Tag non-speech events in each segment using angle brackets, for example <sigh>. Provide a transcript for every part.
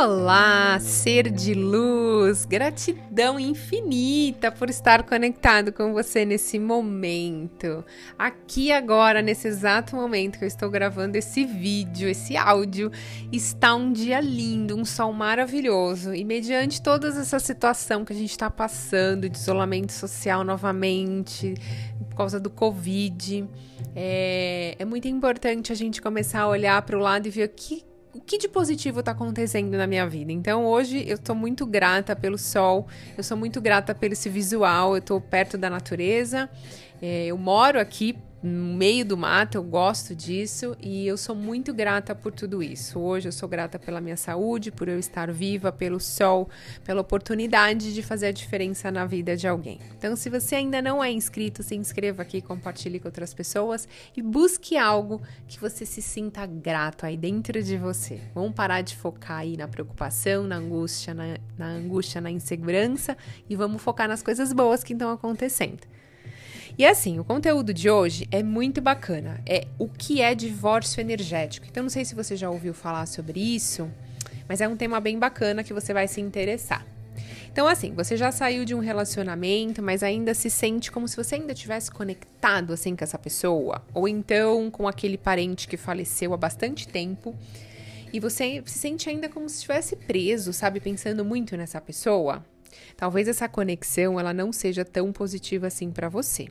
Olá, ser de luz, gratidão infinita por estar conectado com você nesse momento. Aqui agora, nesse exato momento que eu estou gravando esse vídeo, esse áudio, está um dia lindo, um sol maravilhoso. E mediante toda essa situação que a gente está passando, de isolamento social novamente, por causa do Covid, é, é muito importante a gente começar a olhar para o lado e ver o que o que de positivo está acontecendo na minha vida. Então hoje eu estou muito grata pelo sol, eu sou muito grata pelo esse visual, eu estou perto da natureza, é, eu moro aqui no meio do mato, eu gosto disso e eu sou muito grata por tudo isso. Hoje eu sou grata pela minha saúde, por eu estar viva, pelo sol, pela oportunidade de fazer a diferença na vida de alguém. Então, se você ainda não é inscrito, se inscreva aqui, compartilhe com outras pessoas e busque algo que você se sinta grato aí dentro de você. Vamos parar de focar aí na preocupação, na angústia, na, na angústia, na insegurança e vamos focar nas coisas boas que estão acontecendo. E assim, o conteúdo de hoje é muito bacana. É o que é divórcio energético. Então, não sei se você já ouviu falar sobre isso, mas é um tema bem bacana que você vai se interessar. Então, assim, você já saiu de um relacionamento, mas ainda se sente como se você ainda tivesse conectado assim com essa pessoa, ou então com aquele parente que faleceu há bastante tempo, e você se sente ainda como se estivesse preso, sabe, pensando muito nessa pessoa. Talvez essa conexão ela não seja tão positiva assim para você.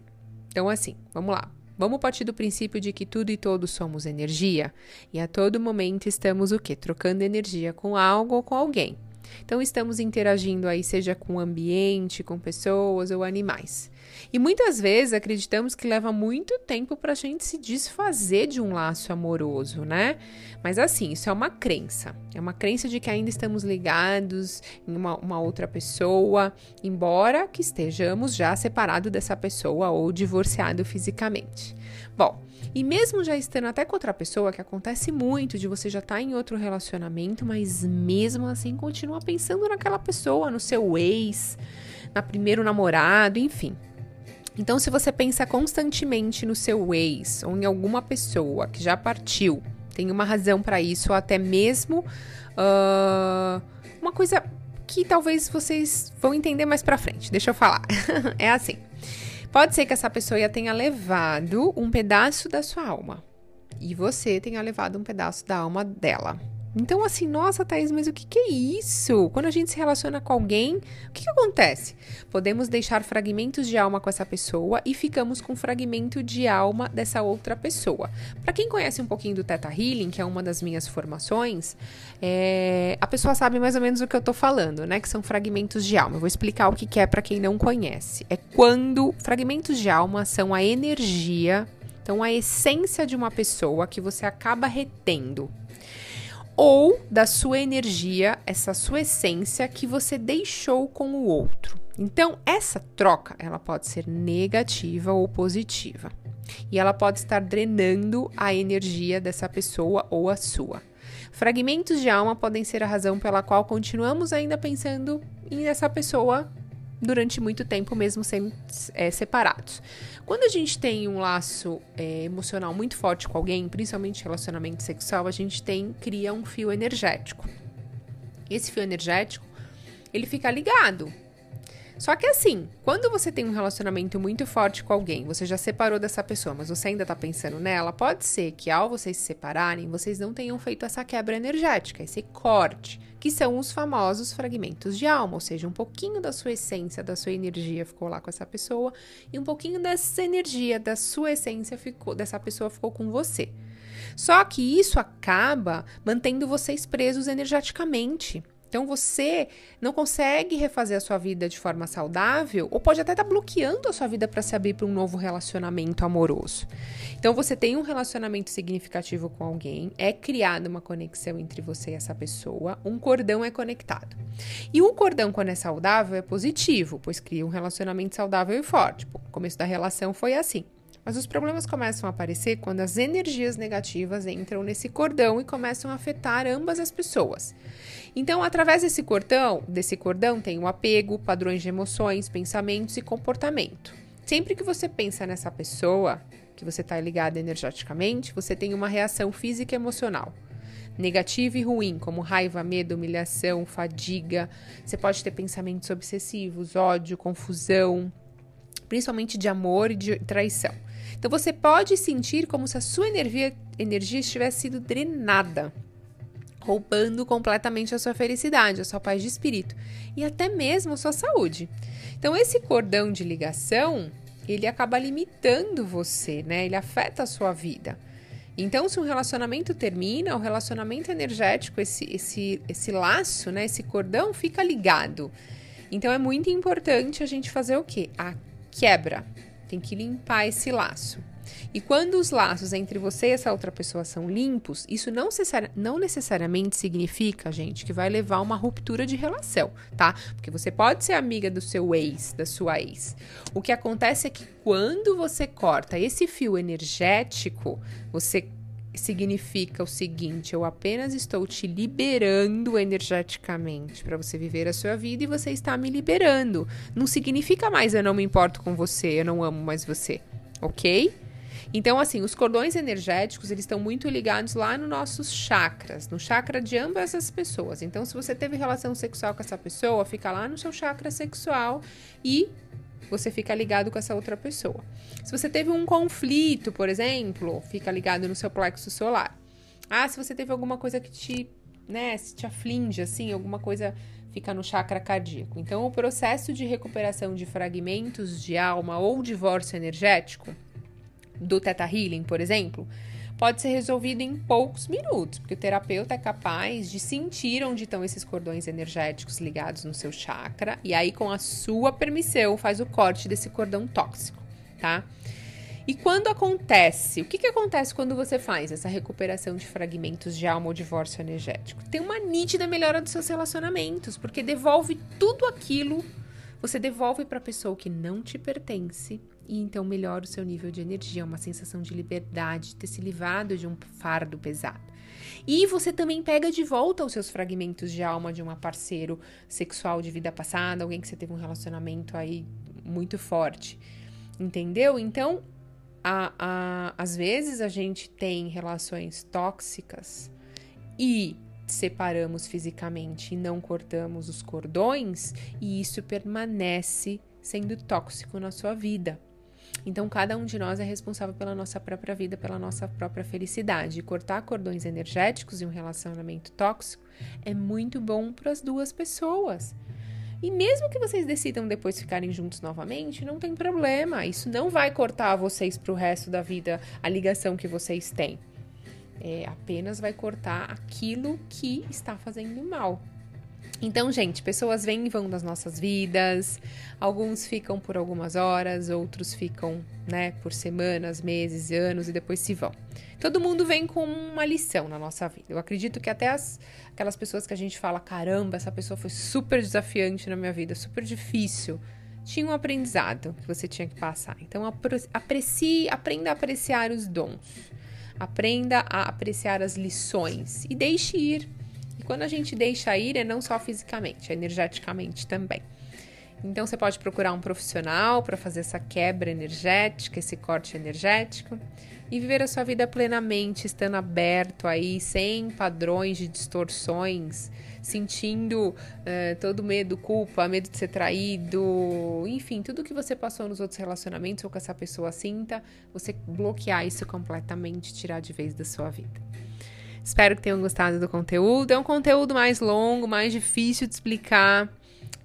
Então, assim, vamos lá. Vamos partir do princípio de que tudo e todos somos energia e a todo momento estamos o quê? Trocando energia com algo ou com alguém. Então, estamos interagindo aí, seja com o ambiente, com pessoas ou animais. E muitas vezes acreditamos que leva muito tempo para a gente se desfazer de um laço amoroso, né? Mas assim, isso é uma crença. É uma crença de que ainda estamos ligados em uma, uma outra pessoa, embora que estejamos já separados dessa pessoa ou divorciado fisicamente. Bom, e mesmo já estando até com outra pessoa, que acontece muito de você já estar tá em outro relacionamento, mas mesmo assim continua pensando naquela pessoa, no seu ex, na primeiro namorado, enfim. Então, se você pensa constantemente no seu ex ou em alguma pessoa que já partiu, tem uma razão para isso, ou até mesmo uh, uma coisa que talvez vocês vão entender mais para frente. Deixa eu falar. <laughs> é assim. Pode ser que essa pessoa tenha levado um pedaço da sua alma e você tenha levado um pedaço da alma dela. Então, assim, nossa, Thaís, mas o que, que é isso? Quando a gente se relaciona com alguém, o que, que acontece? Podemos deixar fragmentos de alma com essa pessoa e ficamos com fragmento de alma dessa outra pessoa. Para quem conhece um pouquinho do Theta Healing, que é uma das minhas formações, é... a pessoa sabe mais ou menos o que eu tô falando, né? Que são fragmentos de alma. Eu vou explicar o que, que é para quem não conhece. É quando fragmentos de alma são a energia, então a essência de uma pessoa que você acaba retendo ou da sua energia, essa sua essência que você deixou com o outro. Então, essa troca, ela pode ser negativa ou positiva. E ela pode estar drenando a energia dessa pessoa ou a sua. Fragmentos de alma podem ser a razão pela qual continuamos ainda pensando em essa pessoa durante muito tempo, mesmo sendo é, separados. Quando a gente tem um laço é, emocional muito forte com alguém, principalmente relacionamento sexual, a gente tem cria um fio energético. Esse fio energético ele fica ligado só que assim, quando você tem um relacionamento muito forte com alguém, você já separou dessa pessoa, mas você ainda tá pensando nela, pode ser que ao vocês se separarem, vocês não tenham feito essa quebra energética, esse corte, que são os famosos fragmentos de alma, ou seja, um pouquinho da sua essência, da sua energia ficou lá com essa pessoa e um pouquinho dessa energia, da sua essência ficou dessa pessoa ficou com você. Só que isso acaba mantendo vocês presos energeticamente. Então você não consegue refazer a sua vida de forma saudável, ou pode até estar tá bloqueando a sua vida para se abrir para um novo relacionamento amoroso. Então você tem um relacionamento significativo com alguém, é criada uma conexão entre você e essa pessoa, um cordão é conectado. E um cordão, quando é saudável, é positivo, pois cria um relacionamento saudável e forte. O começo da relação foi assim. Mas os problemas começam a aparecer quando as energias negativas entram nesse cordão e começam a afetar ambas as pessoas. Então, através desse cordão, desse cordão tem o apego, padrões de emoções, pensamentos e comportamento. Sempre que você pensa nessa pessoa, que você está ligada energeticamente, você tem uma reação física e emocional. negativo e ruim, como raiva, medo, humilhação, fadiga. Você pode ter pensamentos obsessivos, ódio, confusão, principalmente de amor e de traição. Então você pode sentir como se a sua energia, energia estivesse sido drenada, roubando completamente a sua felicidade, a sua paz de espírito e até mesmo a sua saúde. Então esse cordão de ligação, ele acaba limitando você, né? Ele afeta a sua vida. Então, se um relacionamento termina, o relacionamento energético, esse, esse, esse laço, né, esse cordão fica ligado. Então, é muito importante a gente fazer o quê? A quebra. Tem que limpar esse laço. E quando os laços entre você e essa outra pessoa são limpos, isso não, necessari não necessariamente significa, gente, que vai levar a uma ruptura de relação, tá? Porque você pode ser amiga do seu ex, da sua ex. O que acontece é que quando você corta esse fio energético, você significa o seguinte: eu apenas estou te liberando energeticamente para você viver a sua vida e você está me liberando. Não significa mais eu não me importo com você, eu não amo mais você, ok? Então, assim, os cordões energéticos, eles estão muito ligados lá nos nossos chakras, no chakra de ambas as pessoas. Então, se você teve relação sexual com essa pessoa, fica lá no seu chakra sexual e você fica ligado com essa outra pessoa. Se você teve um conflito, por exemplo, fica ligado no seu plexo solar. Ah, se você teve alguma coisa que te, né, te aflige, assim, alguma coisa fica no chakra cardíaco. Então, o processo de recuperação de fragmentos de alma ou divórcio energético do Theta Healing, por exemplo, pode ser resolvido em poucos minutos, porque o terapeuta é capaz de sentir onde estão esses cordões energéticos ligados no seu chakra e aí com a sua permissão faz o corte desse cordão tóxico, tá? E quando acontece, o que, que acontece quando você faz essa recuperação de fragmentos de alma ou divórcio energético? Tem uma nítida melhora dos seus relacionamentos, porque devolve tudo aquilo, você devolve para a pessoa que não te pertence e então melhora o seu nível de energia, uma sensação de liberdade, de ter se livrado de um fardo pesado. E você também pega de volta os seus fragmentos de alma de um parceiro sexual de vida passada, alguém que você teve um relacionamento aí muito forte. Entendeu? Então, a, a, às vezes a gente tem relações tóxicas e separamos fisicamente e não cortamos os cordões, e isso permanece sendo tóxico na sua vida. Então, cada um de nós é responsável pela nossa própria vida, pela nossa própria felicidade. E cortar cordões energéticos em um relacionamento tóxico é muito bom para as duas pessoas. E mesmo que vocês decidam depois ficarem juntos novamente, não tem problema. Isso não vai cortar vocês para o resto da vida a ligação que vocês têm. É, apenas vai cortar aquilo que está fazendo mal. Então, gente, pessoas vêm e vão das nossas vidas. Alguns ficam por algumas horas, outros ficam, né, por semanas, meses, anos e depois se vão. Todo mundo vem com uma lição na nossa vida. Eu acredito que até as, aquelas pessoas que a gente fala, caramba, essa pessoa foi super desafiante na minha vida, super difícil, tinha um aprendizado que você tinha que passar. Então, aprecie, aprenda a apreciar os dons. Aprenda a apreciar as lições e deixe ir quando a gente deixa ir, é não só fisicamente, é energeticamente também. Então você pode procurar um profissional para fazer essa quebra energética, esse corte energético e viver a sua vida plenamente, estando aberto aí, sem padrões de distorções, sentindo uh, todo medo, culpa, medo de ser traído, enfim, tudo que você passou nos outros relacionamentos ou que essa pessoa sinta, você bloquear isso completamente, tirar de vez da sua vida. Espero que tenham gostado do conteúdo. É um conteúdo mais longo, mais difícil de explicar.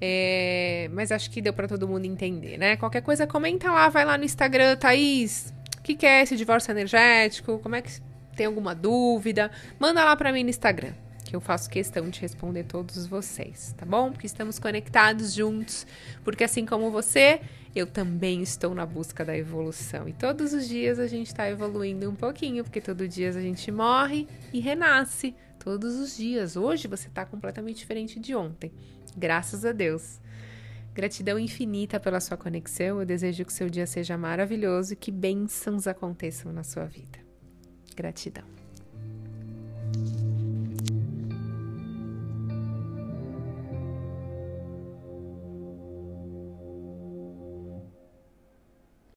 É... mas acho que deu para todo mundo entender, né? Qualquer coisa, comenta lá, vai lá no Instagram, Thaís. O que, que é esse divórcio energético? Como é que tem alguma dúvida? Manda lá para mim no Instagram que eu faço questão de responder todos vocês, tá bom? Porque estamos conectados juntos, porque assim como você, eu também estou na busca da evolução. E todos os dias a gente está evoluindo um pouquinho, porque todo dia a gente morre e renasce. Todos os dias. Hoje você está completamente diferente de ontem. Graças a Deus. Gratidão infinita pela sua conexão. Eu desejo que seu dia seja maravilhoso e que bênçãos aconteçam na sua vida. Gratidão.